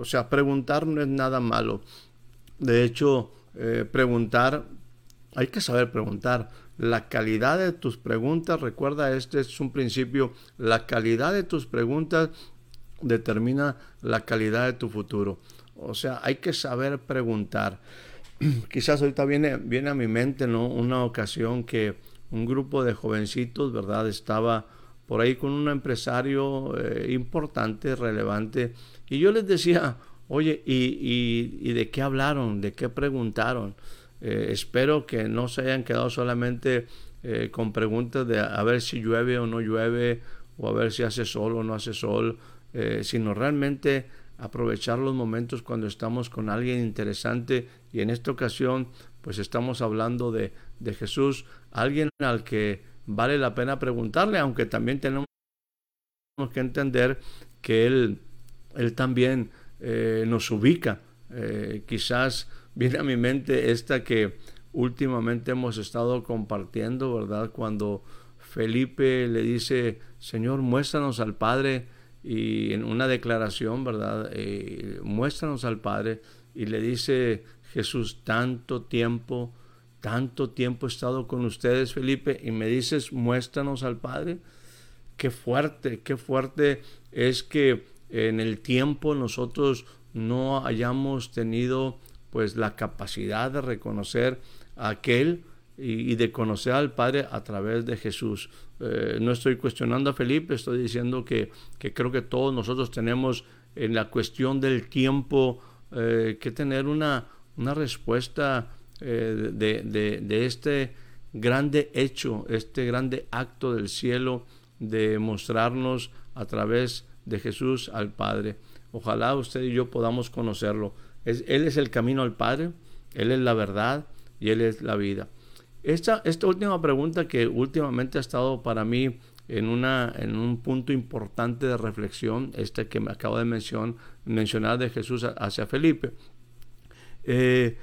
O sea, preguntar no es nada malo. De hecho, eh, preguntar, hay que saber preguntar. La calidad de tus preguntas, recuerda, este es un principio, la calidad de tus preguntas determina la calidad de tu futuro. O sea, hay que saber preguntar. Quizás ahorita viene, viene a mi mente ¿no? una ocasión que un grupo de jovencitos, ¿verdad? Estaba por ahí con un empresario eh, importante, relevante, y yo les decía, oye, ¿y, de qué hablaron? ¿De qué preguntaron? Eh, espero que no se hayan quedado solamente eh, con preguntas de a ver si llueve o no llueve, o a ver si hace sol o no hace sol, sino realmente aprovechar los momentos cuando estamos con alguien interesante y en esta ocasión pues estamos hablando de, de Jesús, alguien al que vale la pena preguntarle, aunque también tenemos que entender que Él, él también eh, nos ubica. Eh, quizás viene a mi mente esta que últimamente hemos estado compartiendo, ¿verdad? Cuando Felipe le dice, Señor, muéstranos al Padre, y en una declaración, ¿verdad? Eh, muéstranos al Padre, y le dice Jesús, tanto tiempo tanto tiempo he estado con ustedes, Felipe, y me dices, muéstranos al Padre. Qué fuerte, qué fuerte es que en el tiempo nosotros no hayamos tenido pues la capacidad de reconocer a aquel y, de conocer al Padre a través de Jesús. Eh, no estoy cuestionando a Felipe, estoy diciendo que, que, creo que todos nosotros tenemos en la cuestión del tiempo eh, que tener una, una respuesta eh, de, este grande hecho, este grande acto del cielo de mostrarnos a través de Jesús al Padre. Ojalá usted y yo podamos conocerlo. Es, él es el camino al Padre, Él es la verdad y Él es la vida. Esta, esta última pregunta que últimamente ha estado para mí en, una, en un punto importante de reflexión, este que me acabo de mencionar, de Jesús hacia Felipe. Eh,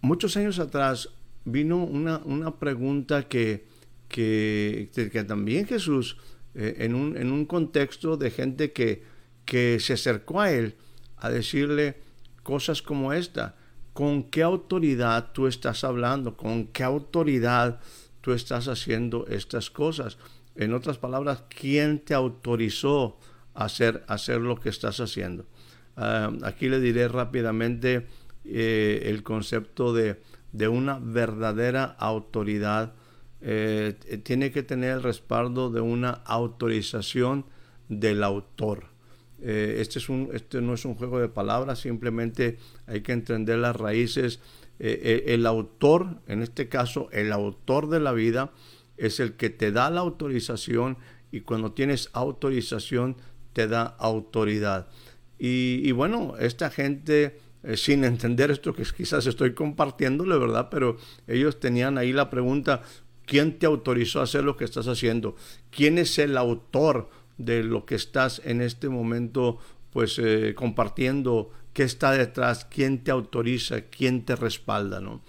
muchos años atrás vino una, una pregunta que, que, que, también Jesús, eh, en, un, en, un, contexto de gente que, que se acercó a él a decirle cosas como esta, ¿con qué autoridad tú estás hablando? ¿Con qué autoridad tú estás haciendo estas cosas? En otras palabras, ¿quién te autorizó a hacer, hacer lo que estás haciendo? Ah, aquí le diré rápidamente eh, el concepto de, una verdadera autoridad. Eh, tiene que tener el respaldo de una autorización del autor. Eh, este, es un, este no es un juego de palabras, simplemente hay que entender las raíces. el autor, en este caso, el autor de la vida, es el que te da la autorización y cuando tienes autorización te da autoridad. y bueno, esta gente eh, sin entender esto que quizás estoy compartiéndole, ¿verdad? Pero ellos tenían ahí la pregunta, ¿quién te autorizó a hacer lo que estás haciendo? ¿Quién es el autor de lo que estás en este momento pues eh, compartiendo? ¿Qué está detrás? ¿Quién te autoriza? ¿Quién te respalda? ¿no?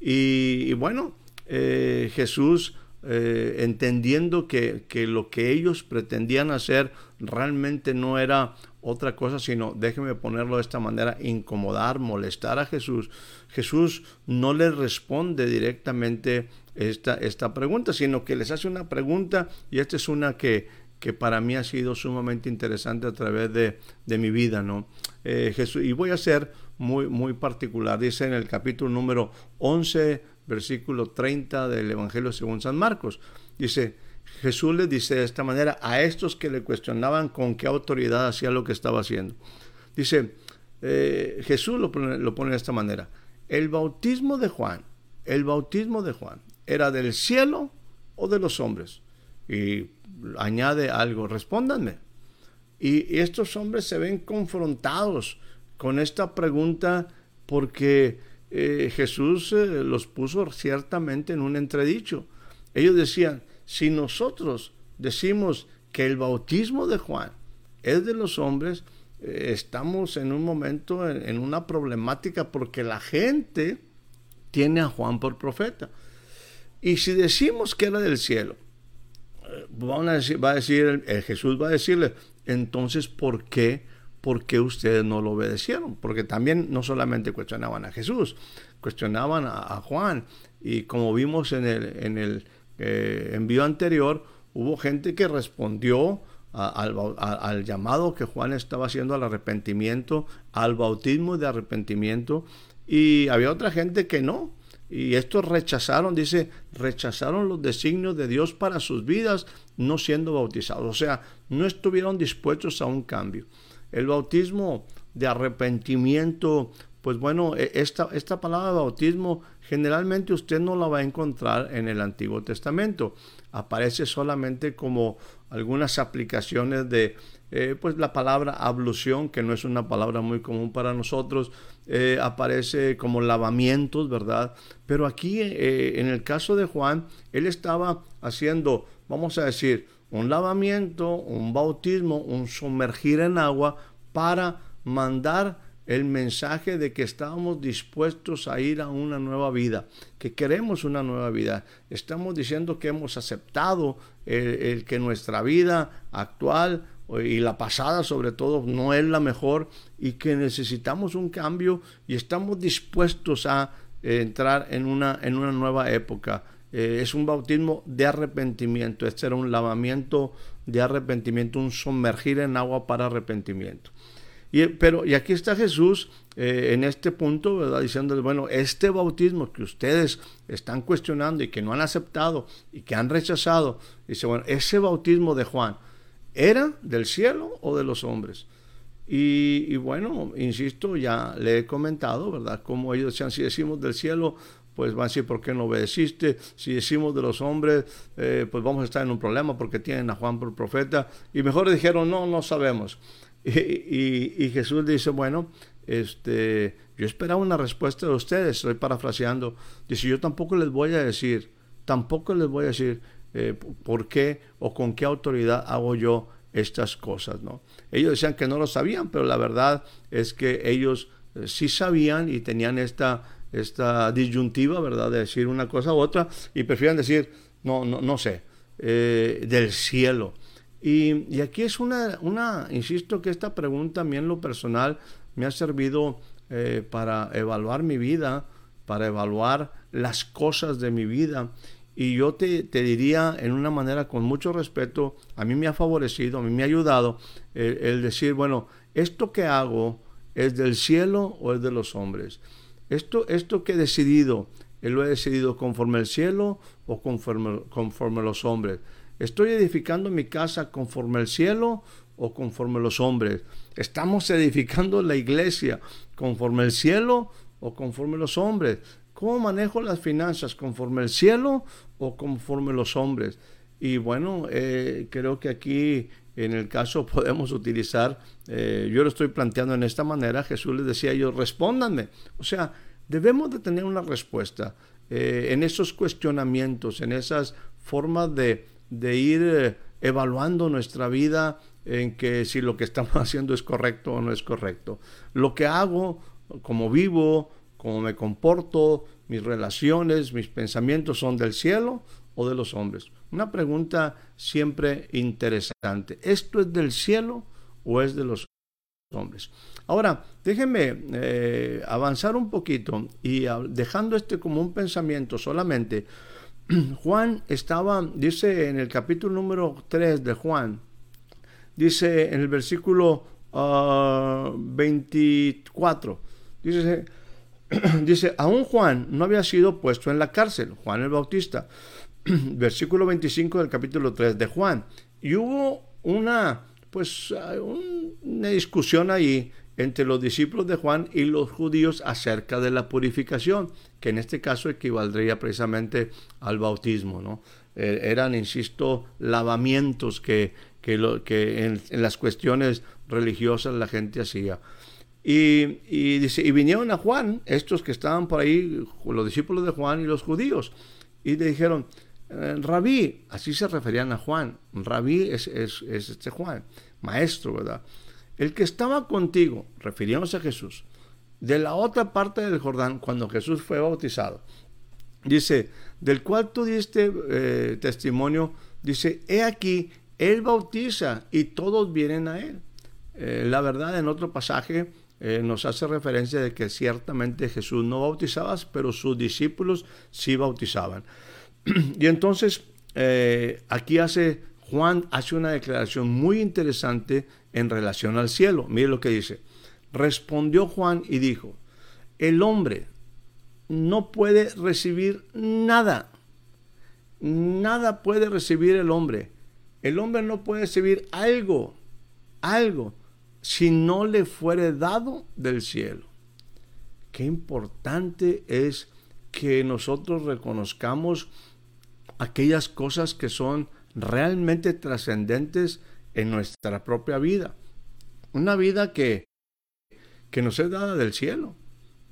Y, bueno, eh, Jesús entendiendo que, que, lo que ellos pretendían hacer realmente no era otra cosa, sino, déjeme ponerlo de esta manera, incomodar, molestar a Jesús. Jesús no le responde directamente esta, esta pregunta, sino que les hace una pregunta y esta es una que, que para mí ha sido sumamente interesante a través de, de mi vida, ¿no? Eh, Jesús, y voy a ser muy, muy particular, dice en el capítulo número 11, versículo 30 del Evangelio según San Marcos, dice, Jesús les dice de esta manera a estos que le cuestionaban con qué autoridad hacía lo que estaba haciendo. Dice, eh, Jesús lo lo pone de esta manera. El bautismo de Juan, el bautismo de Juan, era del cielo o de los hombres. Y añade algo, respóndanme. Y, estos hombres se ven confrontados con esta pregunta porque eh, Jesús eh, los puso ciertamente en un entredicho. Ellos decían, si nosotros decimos que el bautismo de Juan es de los hombres, eh, estamos en un momento, en, una problemática, porque la gente tiene a Juan por profeta. Y si decimos que era del cielo, eh, va a decir, el, Jesús va a decirle, entonces, ¿por qué? ¿Por qué ustedes no lo obedecieron? Porque también no solamente cuestionaban a Jesús, cuestionaban a, Juan. Y como vimos en el, en el eh, envío anterior, hubo gente que respondió al, llamado que Juan estaba haciendo al arrepentimiento, al bautismo de arrepentimiento, y había otra gente que no. Y estos rechazaron, dice, rechazaron los designios de Dios para sus vidas, no siendo bautizados. O sea, no estuvieron dispuestos a un cambio. El bautismo de arrepentimiento, pues bueno, e, esta, esta palabra bautismo generalmente usted no la va a encontrar en el Antiguo Testamento. Aparece solamente como algunas aplicaciones de eh, pues la palabra ablución, que no es una palabra muy común para nosotros, eh, aparece como lavamientos, ¿verdad? Pero aquí eh, en el caso de Juan, él estaba haciendo, vamos a decir, un lavamiento, un bautismo, un sumergir en agua para mandar el mensaje de que estábamos dispuestos a ir a una nueva vida, que queremos una nueva vida. Estamos diciendo que hemos aceptado el, que nuestra vida actual y la pasada sobre todo no es la mejor y que necesitamos un cambio y estamos dispuestos a entrar en una, en una nueva época. Eh, es un bautismo de arrepentimiento, este era un lavamiento de arrepentimiento, un sumergir en agua para arrepentimiento. Y, pero, y aquí está Jesús eh, en este punto, ¿verdad? Diciéndoles, bueno, este bautismo que ustedes están cuestionando y que no han aceptado y que han rechazado, dice, bueno, ese bautismo de Juan, ¿era del cielo o de los hombres? Y, bueno, insisto, ya le he comentado, ¿verdad? Como ellos decían, si decimos del cielo, pues van a decir, ¿por qué no obedeciste? Si decimos de los hombres, eh, pues vamos a estar en un problema porque tienen a Juan por profeta. Y mejor dijeron, no, no sabemos. Y, Jesús dice, bueno, este, yo esperaba una respuesta de ustedes, estoy parafraseando. Dice, yo tampoco les voy a decir, tampoco les voy a decir eh, por qué o con qué autoridad hago yo estas cosas, ¿no? Ellos decían que no lo sabían, pero la verdad es que ellos eh, sí sabían y tenían esta, esta disyuntiva, ¿verdad? De decir una cosa u otra y prefieren decir, no, no, no sé, eh, del cielo. Y, aquí es una, una, insisto que esta pregunta a mí en lo personal me ha servido para evaluar mi vida, para evaluar las cosas de mi vida. Y yo te, diría en una manera con mucho respeto, a mí me ha favorecido, a mí me ha ayudado el, decir, bueno, esto que hago es del cielo o es de los hombres. Esto, esto que he decidido, lo he decidido conforme el cielo o conforme, conforme los hombres. ¿Estoy edificando mi casa conforme el cielo o conforme los hombres? ¿Estamos edificando la iglesia conforme el cielo o conforme los hombres? ¿Cómo manejo las finanzas? ¿Conforme el cielo o conforme los hombres? Y bueno, eh, creo que aquí en el caso podemos utilizar, eh, yo lo estoy planteando en esta manera, Jesús les decía a ellos, respóndanme. O sea, debemos de tener una respuesta eh, en esos cuestionamientos, en esas formas de, de ir evaluando nuestra vida en que si lo que estamos haciendo es correcto o no es correcto. Lo que hago, como vivo, cómo me comporto, mis relaciones, mis pensamientos son del cielo o de los hombres. Una pregunta siempre interesante. ¿Esto es del cielo o es de los hombres? Ahora, déjenme eh, avanzar un poquito y dejando este como un pensamiento solamente, Juan estaba, dice en el capítulo número 3 de Juan, dice en el versículo 24, ah, dice, dice, aún Juan no había sido puesto en la cárcel, Juan el Bautista, versículo 25 del capítulo 3 de Juan, y hubo una, pues, una discusión ahí entre los discípulos de Juan y los judíos acerca de la purificación, que en este caso equivaldría precisamente al bautismo. ¿no? Eh, eran, insisto, lavamientos que, que, lo, que en, las cuestiones religiosas la gente hacía. Y, dice, y vinieron a Juan, estos que estaban por ahí, los discípulos de Juan y los judíos, y le dijeron, eh, rabí, así se referían a Juan, rabí es este Juan, maestro, ¿verdad? El que estaba contigo, refiriéndose a Jesús, de la otra parte del Jordán, cuando Jesús fue bautizado, dice, del cual tú diste eh, testimonio, dice, he aquí, él bautiza y todos vienen a él. Eh, la verdad, en otro pasaje eh, nos hace referencia de que ciertamente Jesús no bautizaba, pero sus discípulos sí bautizaban. y entonces, aquí hace Juan hace una declaración muy interesante en relación al cielo. Mire lo que dice. Respondió Juan y dijo, el hombre no puede recibir nada. Nada puede recibir el hombre. El hombre no puede recibir algo, algo, si no le fuere dado del cielo. Qué importante es que nosotros reconozcamos aquellas cosas que son realmente trascendentes en nuestra propia vida. Una vida que, que nos es dada del cielo.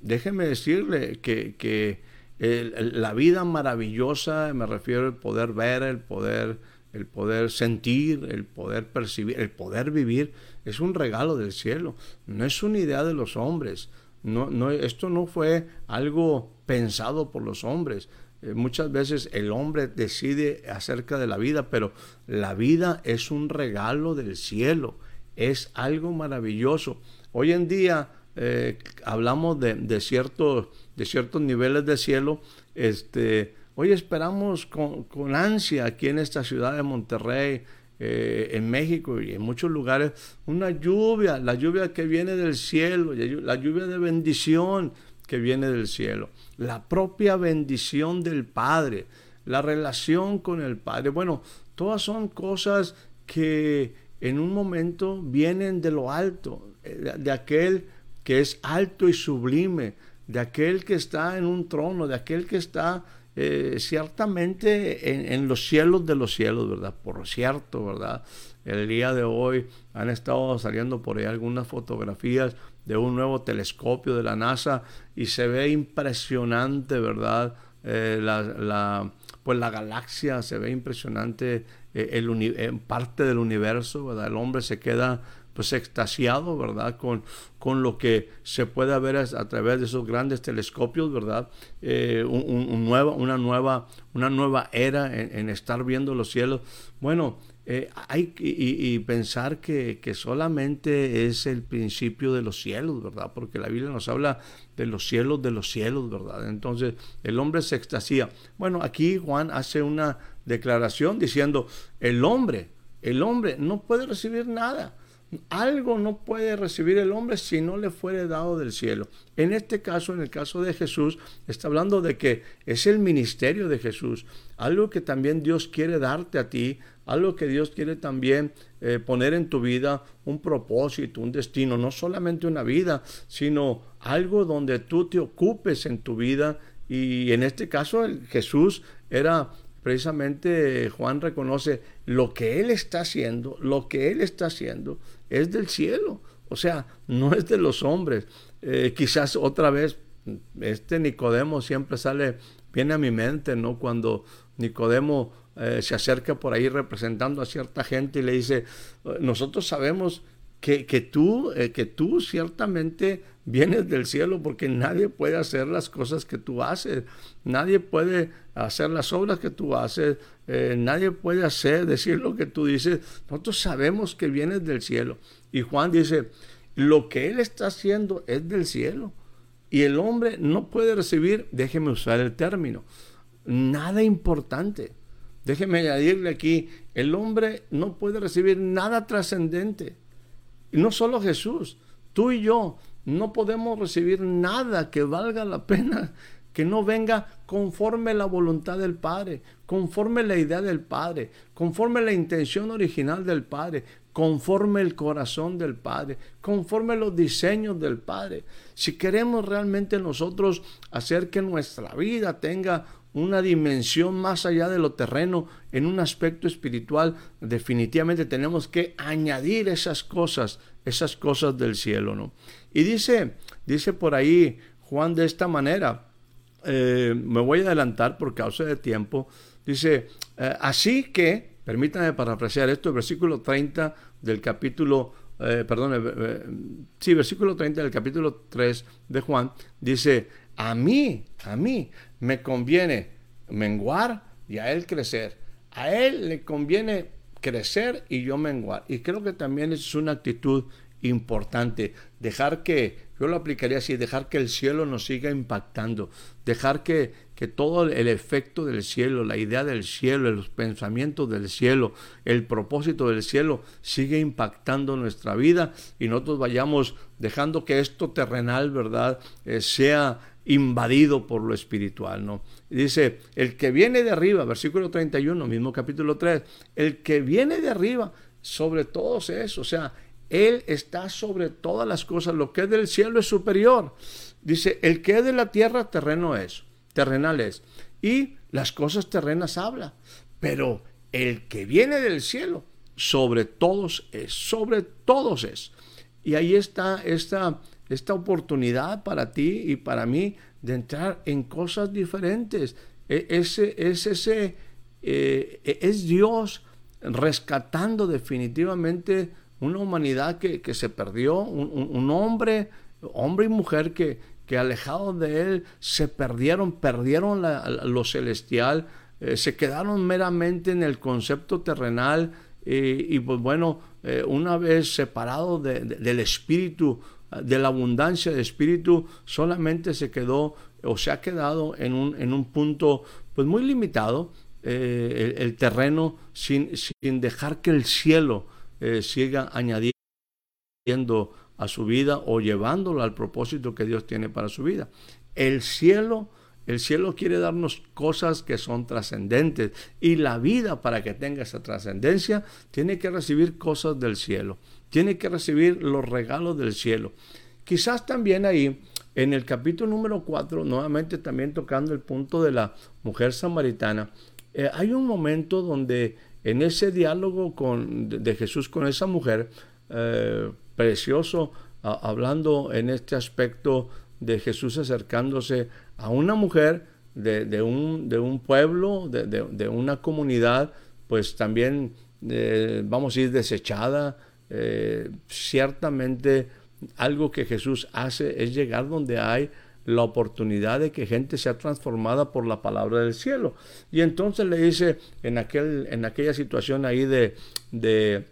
Déjeme decirle que, la vida maravillosa, me refiero al poder ver, el poder, el poder sentir, el poder percibir, el poder vivir, es un regalo del cielo. No es una idea de los hombres. No, no, esto no fue algo pensado por los hombres. Eh, muchas veces el hombre decide acerca de la vida, pero la vida es un regalo del cielo, es algo maravilloso. Hoy en día eh, hablamos de, ciertos, de ciertos niveles de cielo. Este, hoy esperamos con, ansia aquí en esta ciudad de Monterrey, eh, en México y en muchos lugares, una lluvia, la lluvia que viene del cielo, la lluvia de bendición que viene del cielo la propia bendición del Padre, la relación con el Padre. Bueno, todas son cosas que en un momento vienen de lo alto, eh, de aquel que es alto y sublime, de aquel que está en un trono, de aquel que está eh, ciertamente en, los cielos de los cielos, ¿verdad? Por cierto, ¿verdad? El día de hoy han estado saliendo por ahí algunas fotografías de un nuevo telescopio de la NASA y se ve impresionante, ¿verdad? Eh, la, pues la galaxia se ve impresionante eh, el parte del universo, ¿verdad? El hombre se queda pues extasiado, ¿verdad? Con, con lo que se puede ver a, través de esos grandes telescopios, ¿verdad? Eh, un, una, nueva, una nueva era en, estar viendo los cielos. Bueno, eh, hay y, pensar que, solamente es el principio de los cielos, ¿verdad? Porque la Biblia nos habla de los cielos de los cielos, ¿verdad? Entonces el hombre se extasía. Bueno, aquí Juan hace una declaración diciendo, el hombre, el hombre no puede recibir nada. Algo no puede recibir el hombre si no le fuere dado del cielo. En este caso, en el caso de Jesús, está hablando de que es el ministerio de Jesús, algo que también Dios quiere darte a ti, algo que Dios quiere también eh, poner en tu vida, un propósito, un destino, no solamente una vida, sino algo donde tú te ocupes en tu vida. Y en este caso, el Jesús era precisamente Juan reconoce lo que él está haciendo, lo que él está haciendo es del cielo, o sea, no es de los hombres. Eh, quizás otra vez, este Nicodemo siempre sale, viene a mi mente, ¿no? Cuando Nicodemo eh, se acerca por ahí representando a cierta gente y le dice, nosotros sabemos que, que tú, eh, que tú ciertamente vienes del cielo porque nadie puede hacer las cosas que tú haces, nadie puede hacer las obras que tú haces, eh, nadie puede hacer, decir lo que tú dices, nosotros sabemos que vienes del cielo. Y Juan dice, lo que él está haciendo es del cielo. Y el hombre no puede recibir, déjeme usar el término, nada importante. Déjeme añadirle aquí, el hombre no puede recibir nada trascendente. Y no solo Jesús, tú y yo no podemos recibir nada que valga la pena que no venga conforme la voluntad del Padre, conforme la idea del Padre, conforme la intención original del Padre, conforme el corazón del Padre, conforme los diseños del Padre. Si queremos realmente nosotros hacer que nuestra vida tenga una dimensión más allá de lo terreno en un aspecto espiritual, definitivamente tenemos que añadir esas cosas, esas cosas del cielo, ¿no? Y dice, dice por ahí Juan de esta manera, eh, me voy a adelantar por causa de tiempo, dice, eh, así que, permítanme parafrasear esto, el versículo 30 del capítulo, eh, perdón, sí, versículo 30 del capítulo 3 de Juan, dice, a mí, a mí me conviene menguar y a él crecer. A él le conviene crecer y yo menguar. Y creo que también es una actitud importante, dejar que yo lo aplicaría así, dejar que el cielo nos siga impactando, dejar que, que todo el efecto del cielo, la idea del cielo, los pensamientos del cielo, el propósito del cielo siga impactando nuestra vida y nosotros vayamos dejando que esto terrenal, ¿verdad?, eh, sea invadido por lo espiritual, ¿no? Dice, el que viene de arriba, versículo 31, mismo capítulo 3, el que viene de arriba, sobre todos eso, o sea, él está sobre todas las cosas. Lo que es del cielo es superior. Dice, el que es de la tierra, terreno es, terrenal es. Y las cosas terrenas habla. Pero el que viene del cielo, sobre todos es, sobre todos es. Y ahí está esta, esta oportunidad para ti y para mí de entrar en cosas diferentes. E, ese, es ese, eh, e, es Dios rescatando definitivamente una humanidad que, se perdió, un, hombre, hombre y mujer que, que alejados de él se perdieron, perdieron lo celestial, eh, se quedaron meramente en el concepto terrenal y pues bueno, eh, una vez separado del espíritu, de la abundancia de espíritu, solamente se quedó o se ha quedado en un, en un punto pues muy limitado, eh, el, terreno, sin, sin dejar que el cielo eh, siga añadiendo a su vida o llevándolo al propósito que Dios tiene para su vida. El cielo, el cielo quiere darnos cosas que son trascendentes y la vida para que tenga esa trascendencia tiene que recibir cosas del cielo, tiene que recibir los regalos del cielo. Quizás también ahí en el capítulo número 4, nuevamente también tocando el punto de la mujer samaritana, eh, hay un momento donde en ese diálogo de, Jesús con esa mujer, eh, precioso, hablando en este aspecto de Jesús acercándose a una mujer de, un, de un, pueblo, de, una comunidad, pues también, eh, vamos a ir desechada. Eh, ciertamente algo que Jesús hace es llegar donde hay la oportunidad de que gente sea transformada por la palabra del cielo. Y entonces le dice en, aquel, en aquella situación ahí de, de,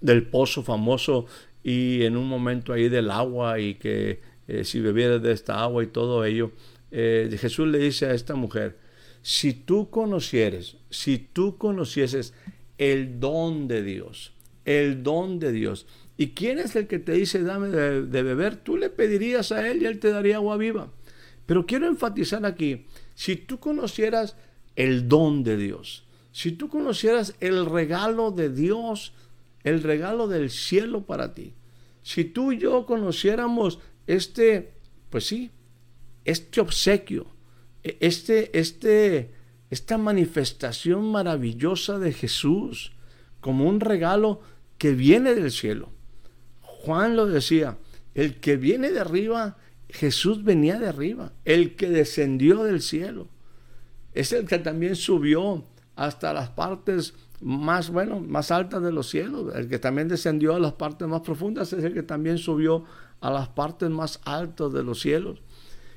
del pozo famoso y en un momento ahí del agua y que eh, si bebieras de esta agua y todo ello, eh, Jesús le dice a esta mujer, si tú conocieres, si tú conocieses el don de Dios, el don de Dios, ¿Y quién es el que te dice dame de, beber? Tú le pedirías a él y él te daría agua viva. Pero quiero enfatizar aquí, si tú conocieras el don de Dios, si tú conocieras el regalo de Dios, el regalo del cielo para ti, si tú y yo conociéramos este, pues sí, este obsequio, e, este, este, esta manifestación maravillosa de Jesús como un regalo que viene del cielo. Juan lo decía, el que viene de arriba, Jesús venía de arriba, el que descendió del cielo. Es el que también subió hasta las partes más, bueno, más altas de los cielos. El que también descendió a las partes más profundas es el que también subió a las partes más altas de los cielos.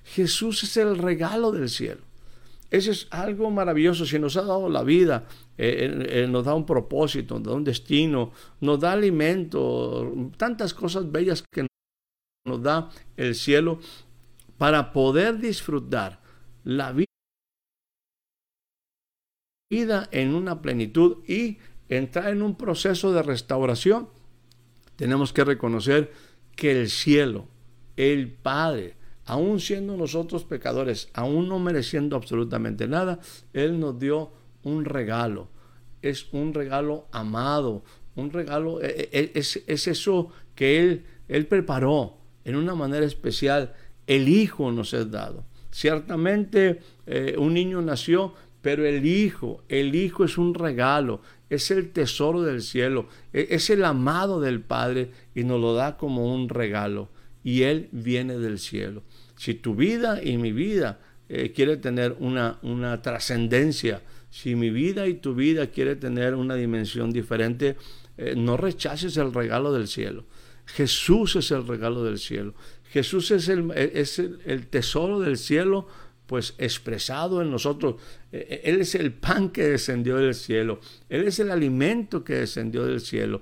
Jesús es el regalo del cielo. Eso es algo maravilloso. Si nos ha dado la vida, eh, nos da un propósito, nos da un destino, nos da alimento, tantas cosas bellas que nos da el cielo para poder disfrutar la vida en una plenitud y entrar en un proceso de restauración. Tenemos que reconocer que el cielo, el Padre, aún siendo nosotros pecadores, aún no mereciendo absolutamente nada, Él nos dio un regalo. Es un regalo amado, un regalo, e, e, es, es eso que Él, Él preparó en una manera especial. El Hijo nos es dado. Ciertamente eh, un niño nació, pero el Hijo, el Hijo es un regalo, es el tesoro del cielo, e, es el amado del Padre y nos lo da como un regalo. Y Él viene del cielo. Si tu vida y mi vida eh, quiere tener una, una trascendencia, si mi vida y tu vida quiere tener una dimensión diferente, eh, no rechaces el regalo del cielo. Jesús es el regalo del cielo. Jesús es el, es el tesoro del cielo pues expresado en nosotros. Él es el pan que descendió del cielo. Él es el alimento que descendió del cielo.